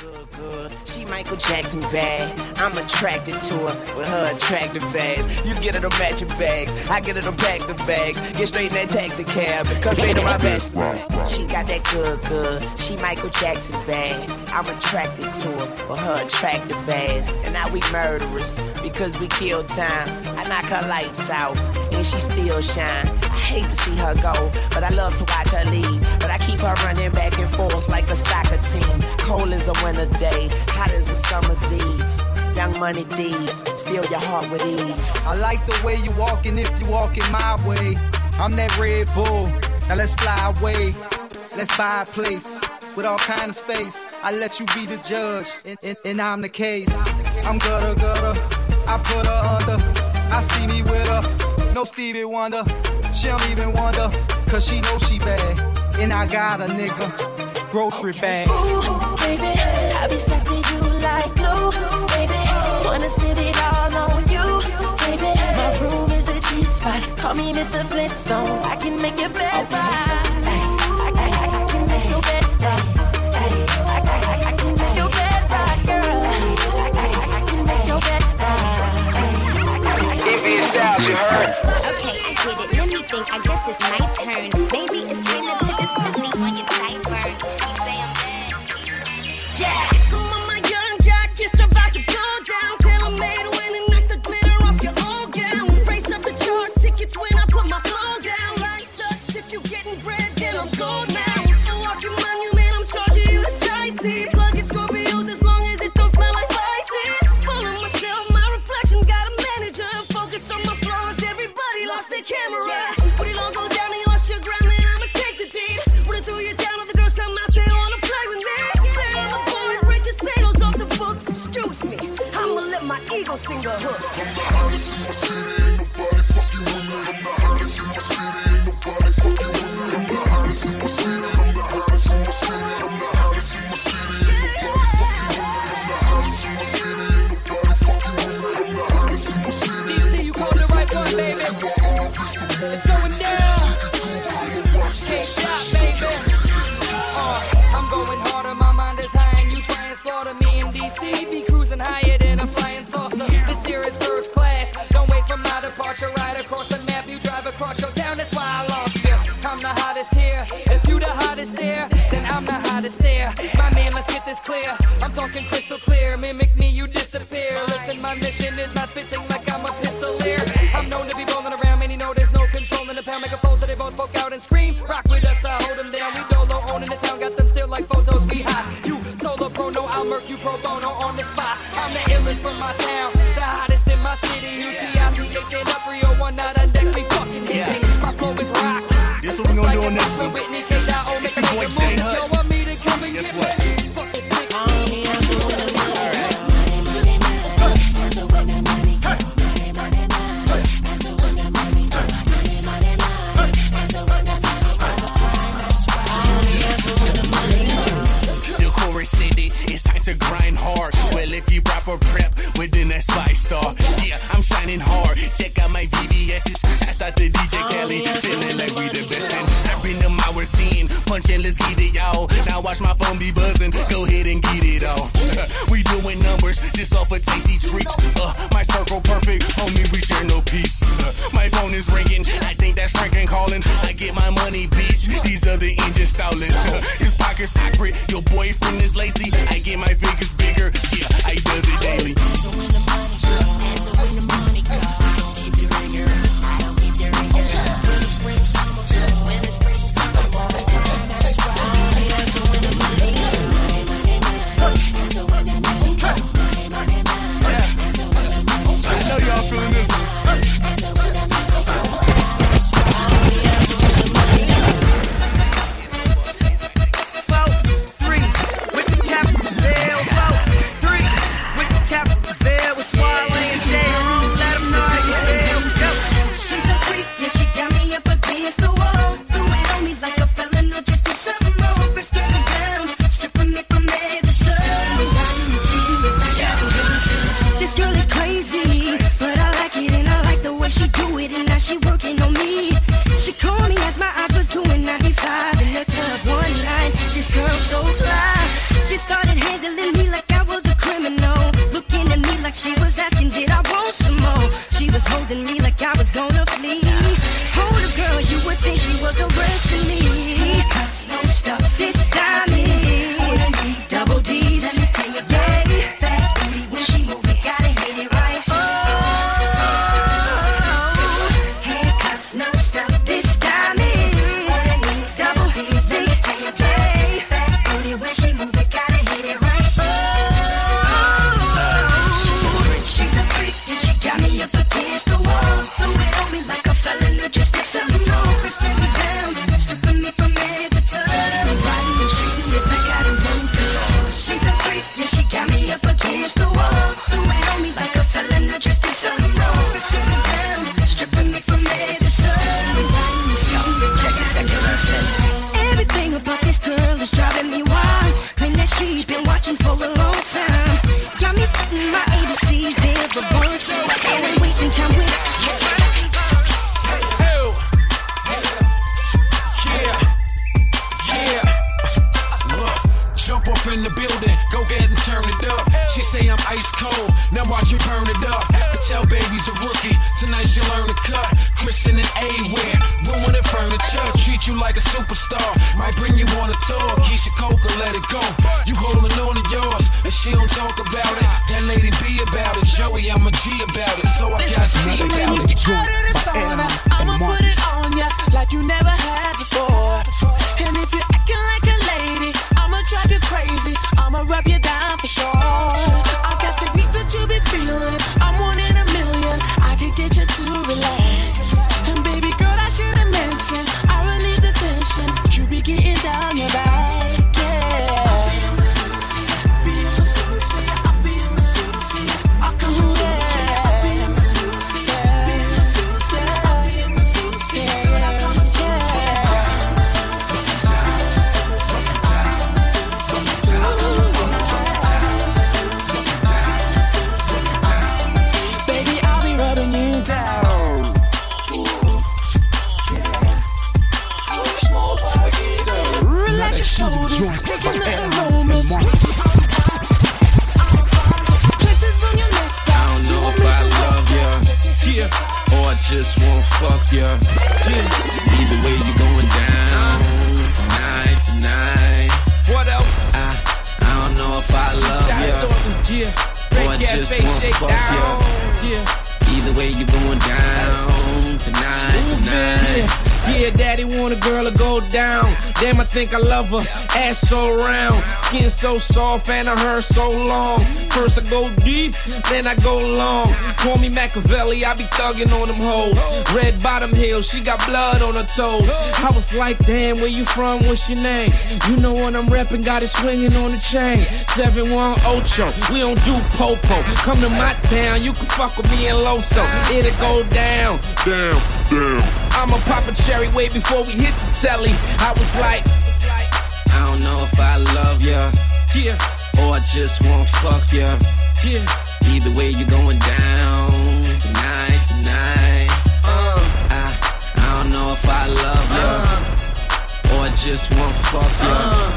good, good. She Michael Jackson bad. I'm attracted to her with her attractive ass. You get her the matching bags. I get her the back the bags. Get straight in that taxi cab. Come straight to my bed. She got that good, good. She Michael Jackson bad. I'm attracted to her with her attractive ass. And now we murderers because we kill time. I knock her lights out and she still shine. Hate to see her go, but I love to watch her leave. But I keep her running back and forth like a soccer team. Cold as a winter day, hot as a summer's eve. Young money thieves, steal your heart with ease. I like the way you walking if you walking my way. I'm that Red Bull. Now let's fly away. Let's buy a place with all kind of space. I let you be the judge, and, and, and I'm the case. I'm gutter gutter. I put her under. I see me with her. No Stevie Wonder. She don't even wonder, cause she knows she bad. And I got a nigga. Grocery bag. Ooh, baby, I be stuck to you like glue, baby. Wanna spend it all on you, baby. My room is the G spot. Call me Mr. Flintstone. I can make your bed right. I, I, I, I can make your bed right. I, I, I can make your bed girl. I, I, I can make your bed right. Envious styles, you heard? Think. I guess it's my turn. Maybe it's man, let's get this clear. I'm talking crystal clear. Mimic me, you disappear. Listen, my mission is not spitting like I'm a pistolier. I'm known to be rolling around, many know there's no control in the pound. Make a fold that they both poke out and scream. Rock with us, I hold them down. We dolo owning the town, got them still like photos. We hot. You solo pro, no, I'll murk you pro bono on the spot. I'm the illest from my town, the hottest in my city. UTICA, stand up, 301, not on deck. We fucking hit me. My flow is rock. This what we gonna do on this one. Now watch my phone be buzzing. Go ahead and get it all. we doing numbers just off of tasty treats. Uh, my circle perfect. Homie, we share no peace. Uh, my phone is ringing. I think that's Franklin calling. I get my money, bitch. These the engines stalling. His pockets accurate. Your boyfriend is lazy. I get my fingers bigger. Yeah, I does it daily. So when the money comes, so when the money comes, I like a superstar. Might bring you know if I love ya, yeah, or I just won't fuck ya. Yeah. Either way, you going down tonight, tonight. What else? I, I don't know if I love ya, yeah, or I just won't fuck ya. Yeah, daddy want a girl to go down. Damn, I think I love her. Ass so round, skin so soft, and her hair so long. First I go deep, then I go long. Call me Machiavelli, I be thugging on them hoes. Red bottom heel, she got blood on her toes. I was like, damn, where you from? What's your name? You know what I'm repping, got it swinging on the chain. 7-1 Ocho, we don't do popo. Come to my town, you can fuck with me in Loso. It'll go down, down, down. I'ma pop a cherry way before we hit the telly. I was like, I don't know if I love ya, yeah, or I just won't fuck ya. yeah. Either way, you're going down tonight, tonight. Uh, I, I don't know if I love ya, or I just won't fuck ya.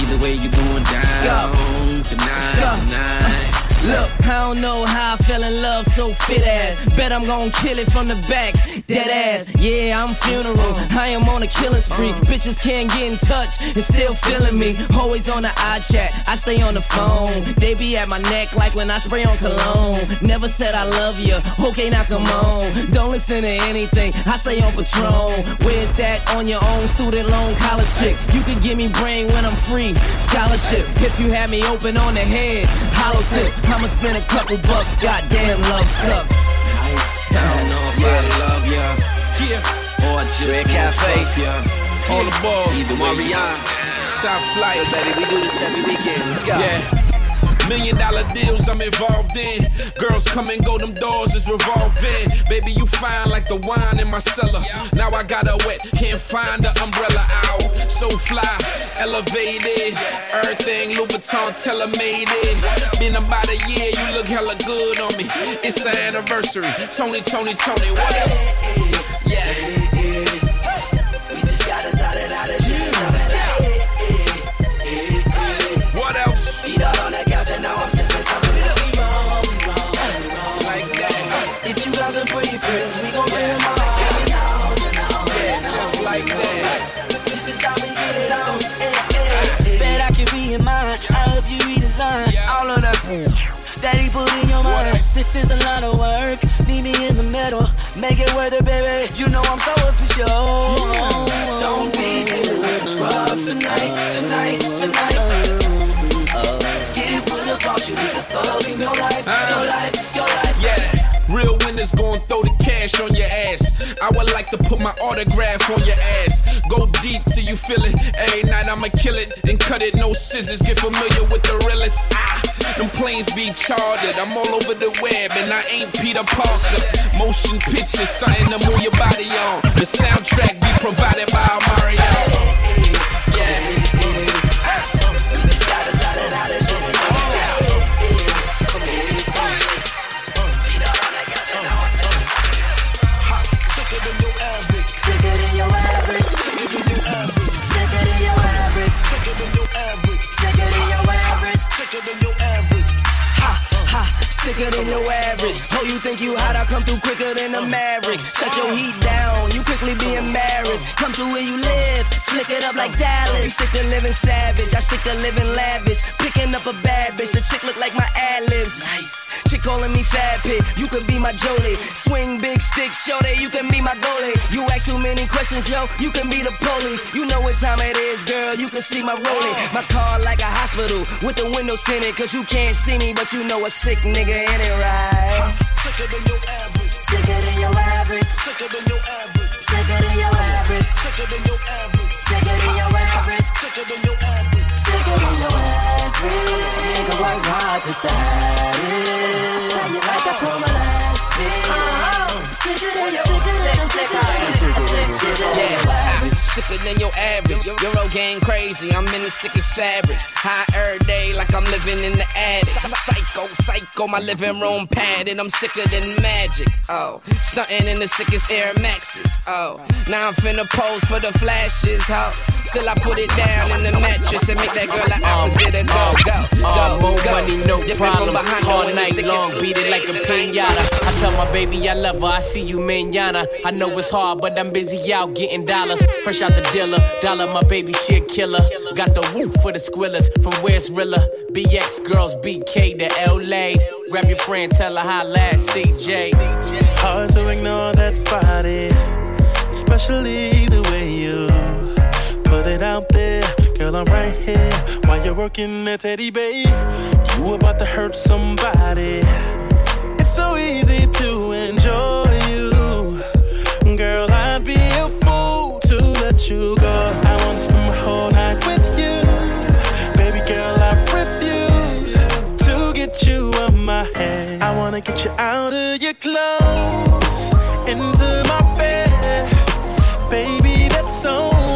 Either way, you're going down tonight, tonight. Look, I don't know how I fell in love so fit ass. Bet I'm gonna kill it from the back, dead ass. Yeah, I'm funeral. I am on a killing spree. Bitches can't get in touch and still feeling me. Always on the eye chat, I stay on the phone. They be at my neck like when I spray on cologne. Never said I love you. Okay, now come on. Don't listen to anything I say on Patron. Where's that on your own student loan college chick? You can give me brain when I'm free. Scholarship if you had me open on the head. Hollow tip. I'ma spend a couple bucks. Goddamn, love sucks. I don't know if I love ya, Yeah, or I just Red Cafe. ya. on the ball. Either Marianne. Top flight. Baby, we do this every weekend. Let's go. Yeah. Million dollar deals I'm involved in. Girls come and go, them doors is revolving. Baby, you fine like the wine in my cellar. Now I got her wet, can't find the umbrella out. So fly, elevated. Everything Vuitton, tell her made it. Been about a year, you look hella good on me. It's an anniversary. Tony, Tony, Tony, what else? This is a lot of work. Meet me in the middle, make it worth it, baby. You know I'm so official. Don't be doing scrubs tonight, tonight, tonight. Uh, get with the boss, you need a thug in your life, your life, your life. Yeah. Real winners gon' throw the cash on your ass. I would like to put my autograph on your ass. Go deep till you feel it. Every night I'ma kill it and cut it. No scissors. Get familiar with the realest. Ah, them planes be chartered. I'm all over the web and I ain't Peter Parker. Motion pictures, something to move your body on. The soundtrack be provided by Mario. Good think you hot? I come through quicker than a maverick. Shut your heat down, you quickly be embarrassed. Come through where you live, flick it up like Dallas. You stick to living savage, I stick to living lavish. Picking up a bad bitch, the chick look like my ad libs. Nice. Chick calling me fat pit, you could be my Jolie. Swing big stick, show that you can be my goalie. You ask too many questions, yo, you can be the police. You know what time it is, girl, you can see my rolling. My car like a hospital with the windows tinted, cause you can't see me, but you know a sick nigga in it, right? Sicker than your average. Sicker than your average. Sicker than your average. Sicker than your average. Sicker than your average. Sicker than your average. Sicker than your average. Sicker than your average. Nigga work hard to status. Sicker than your average. Your Euro game crazy. I'm in the sickest fabric. High every day like I'm living in the attic. Psycho, psycho, my living room padded. I'm sicker than magic. Oh, stunting in the sickest Air Maxes. Oh, now I'm finna pose for the flashes. Ho. Still I put it down in the mattress and make that girl an opposite and go, go, Uh, go, more go. money, no Dipping problems. behind All night long, beat it like a pinata. Tell my baby I love her. I see you manana. I know it's hard, but I'm busy out getting dollars. Fresh out the dealer, dollar my baby, she a killer. Got the whoop for the squillers from where's Rilla. BX girls, BK to LA. Grab your friend, tell her hi last CJ. Hard to ignore that body, especially the way you put it out there. Girl, I'm right here while you're working at Teddy Bay. You about to hurt somebody. So easy to enjoy you. Girl, I'd be a fool to let you go. I want to spend my whole night with you. Baby girl, I refuse to get you out my head. I wanna get you out of your clothes, into my bed. Baby, that's only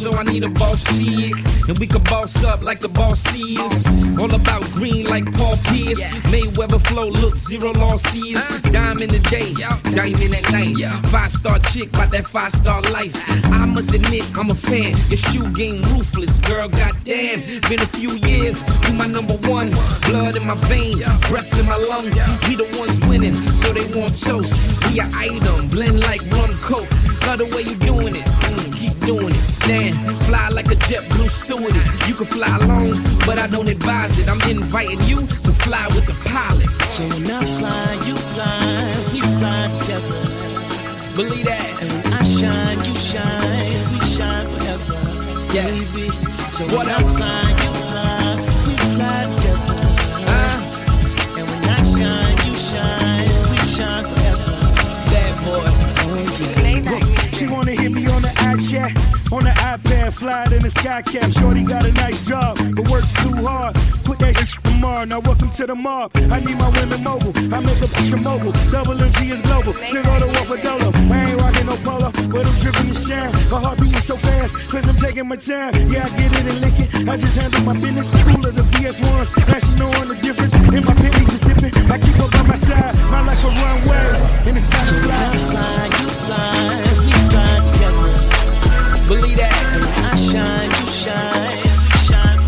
so I need a boss chick. And we can boss up like the boss is. All about green like Paul Pierce. Mayweather flow, look, zero losses. Dime in the day, diamond at night. Five star chick, by that five star life. Uh-huh. I must admit, I'm a fan. Your shoe game ruthless, girl, goddamn. Been a few years, you my number one. Blood in my veins, breath in my lungs. We the ones winning, so they want toast. We a item, blend like rum coke. Love the way you doing doing it. Damn, fly like a JetBlue stewardess. You can fly alone, but I don't advise it. I'm inviting you to fly with the pilot. So when I fly, you fly, we fly together. Believe that. And when I shine, you shine, we shine forever. Yeah. Baby. So What when else? I fly, you fly than the sky cap. Shorty got a nice job, but works too hard. Put that shit tomorrow. Now welcome to the mob. I need my women mobile. I make a the mobile. Double MG is global. Nigga go to war for dolo. I ain't rocking no polo, but I'm dripping the shine. My heart beating so fast, cause I'm taking my time. Yeah, I get it and lick it. I just handle my business. School of the VS1s. Now she knowing the difference. In my penny just dipping. I keep up by my side. My life a runway. And it's time to fly. you fly, we fly. Believe that. I shine, you shine, shine.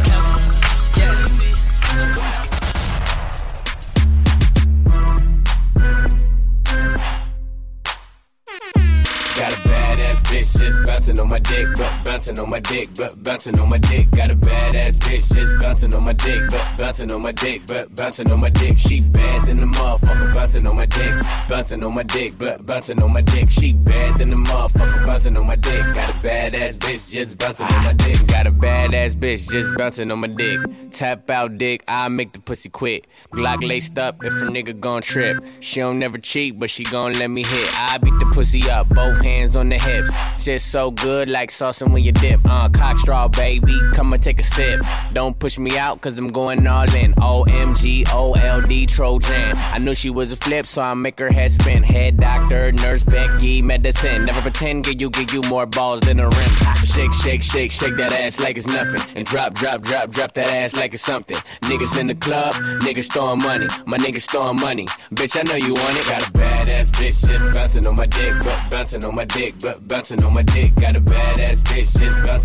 Got a badass bitch just bouncing on my dick, but bouncing on my dick, but bouncing on my dick. Got a badass bitch just bouncing on my dick, but bouncing on my dick, but bouncing on my dick. She bad than the motherfucker, bouncing on my dick, bouncing on my dick, but bouncing on my dick. She bad than the motherfucker, bouncing on my dick. Got a badass bitch just bouncing on my dick. Got a badass bitch just bouncing on my dick. Tap out dick, I make the pussy quit. Glock laced up if a nigga gon' trip. She don't never cheat, but she gon' let me hit. I beat the pussy up, both hands on the hips. Shit so good like saucing when you dip. Uh, cock straw, baby, come and take a sip. Don't push me out, cause I'm going all in. OMG, OLD, Trojan. I knew she was a flip, so I make her head spin. Head doctor, nurse, Becky, medicine. Never pretend, give you, give you more balls than a rim. Shake, shake, shake, shake that ass like it's nothing. And drop, drop, drop, drop that ass like it's something. Niggas in the club, niggas throwing money. My niggas throwing money. Bitch, I know you want it. Got a badass bitch just bouncing on my dick, but bouncing on my dick, but bouncing on my dick. Got a badass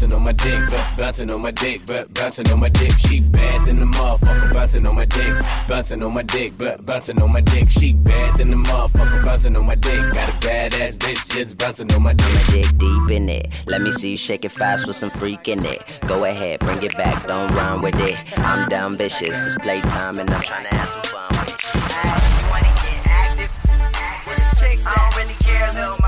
bouncing on my dick, but bouncing on my dick, but bouncing on my dick. She bad than the motherfucker, bouncing on my dick, bouncing on my dick, but bouncing on my dick. She bad than the motherfucker, bouncing on my dick. Got a badass bitch just bouncing on my dick. I'ma dig deep in it. Let me see you shake it fast with some freak in it. Go ahead, bring it back, don't run with it. I'm down vicious, it's playtime and I'm trying to have some fun with you. You wanna get active? Where the chicks? I don't really care, little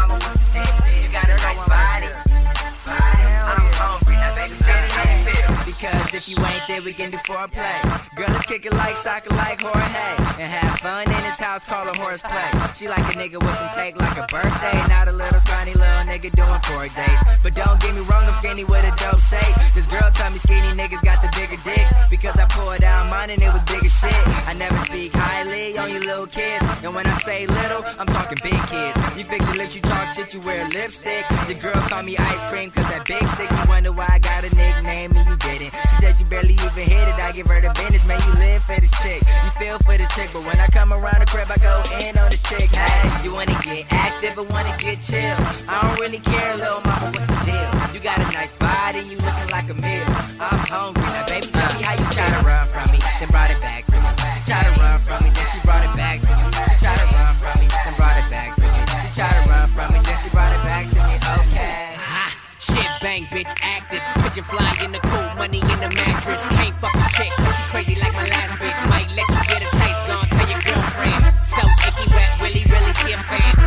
if you ain't there, we can do foreplay. Girl, let's kick it like soccer, like Jorge. And have fun in his house, call it horseplay. She like a nigga with some cake like a birthday. Not a little scrawny little nigga doing court dates. But don't get me wrong, skinny with a dope shape. This girl tell me skinny niggas got the bigger dicks. Because I pulled out mine and it was bigger shit. I never speak highly on you little kids. And when I say little, I'm talking big kids. You fix your lips, you talk shit, you wear lipstick. The girl call me ice cream cause that big stick. You wonder why I got a nickname and you didn't. She said you barely even hit it. I give her the business, man. You live for this chick. You feel for this chick. But when I come around the crib, I go in on the chick. Hey, you wanna get active or wanna get chill? I don't really care, little mama, what's the deal? You got a nice body, you looking like a meal. I'm hungry, now baby, tell me how you try to run from me, then brought it back to me. She try to run from me, then she brought it back to me. She try to run from me, then brought it back to me. She try to run from me, then she brought it back to me. Okay. Ha! Shit bang, bitch active. Pigeon fly in the cool, money in the mattress. Can't fuck a chick, cause she crazy like my last bitch. Might let you get a taste, gon' tell your girlfriend. So icky wet, really, really, she a fan.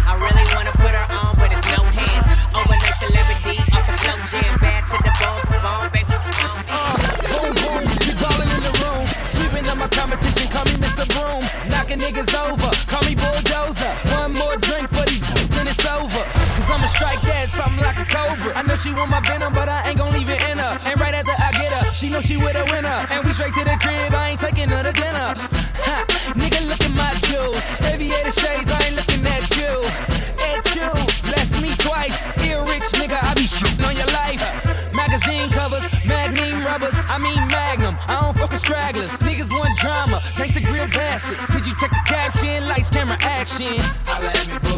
Niggas over, call me Bulldozer. One more drink for these then it's over. Cause I'ma strike that something like a cobra. I know she want my venom, but I ain't gon' leave it in her. And right after I get her, she know she with a winner. And we straight to the crib, I ain't taking her to dinner. Ha, nigga, look at my jewels. Aviator shades, I ain't looking at you. At you, action. Holla at me,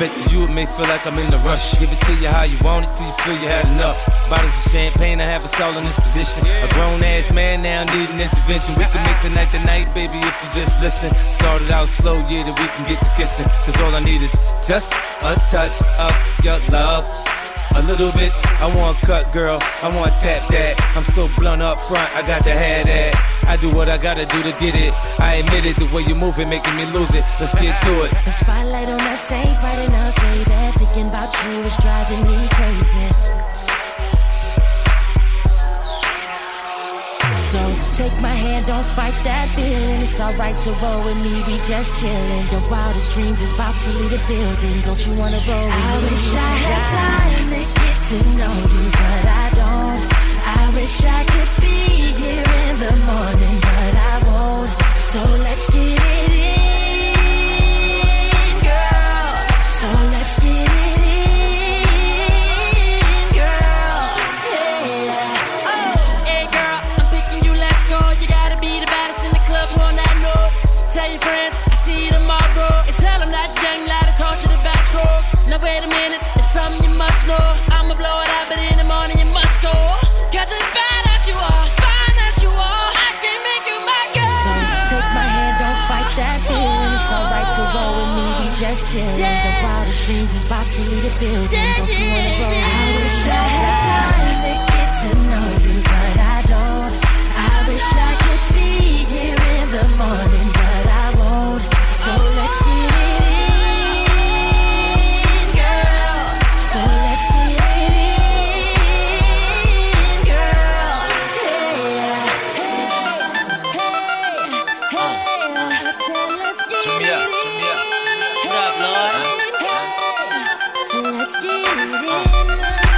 bet to you it may feel like I'm in a rush. Give it to you how you want it till you feel you had enough. Bottles of champagne, I have us all in this position. A grown ass man now need an intervention. We can make the night the night, baby, if you just listen. Started out slow, yeah, that we can get to kissing. Cause all I need is just a touch of your love. A little bit, I want cut, girl. I want tap that. I'm so blunt up front, I got to have that. I do what I gotta do to get it. I admit it, the way you move it, making me lose it. Let's get to it. The spotlight on us ain't bright enough, baby. Thinking about you is driving me crazy. Hand, don't fight that feeling. It's alright to roll with me, we just chillin'. Your wildest dreams is about to leave the building. Don't you wanna roll with I me? wish I had time to get to know you, but I don't. I wish I could be here in the morning, but I won't. So let's get it The is about to leave the building. Don't you wanna? I wish I it in.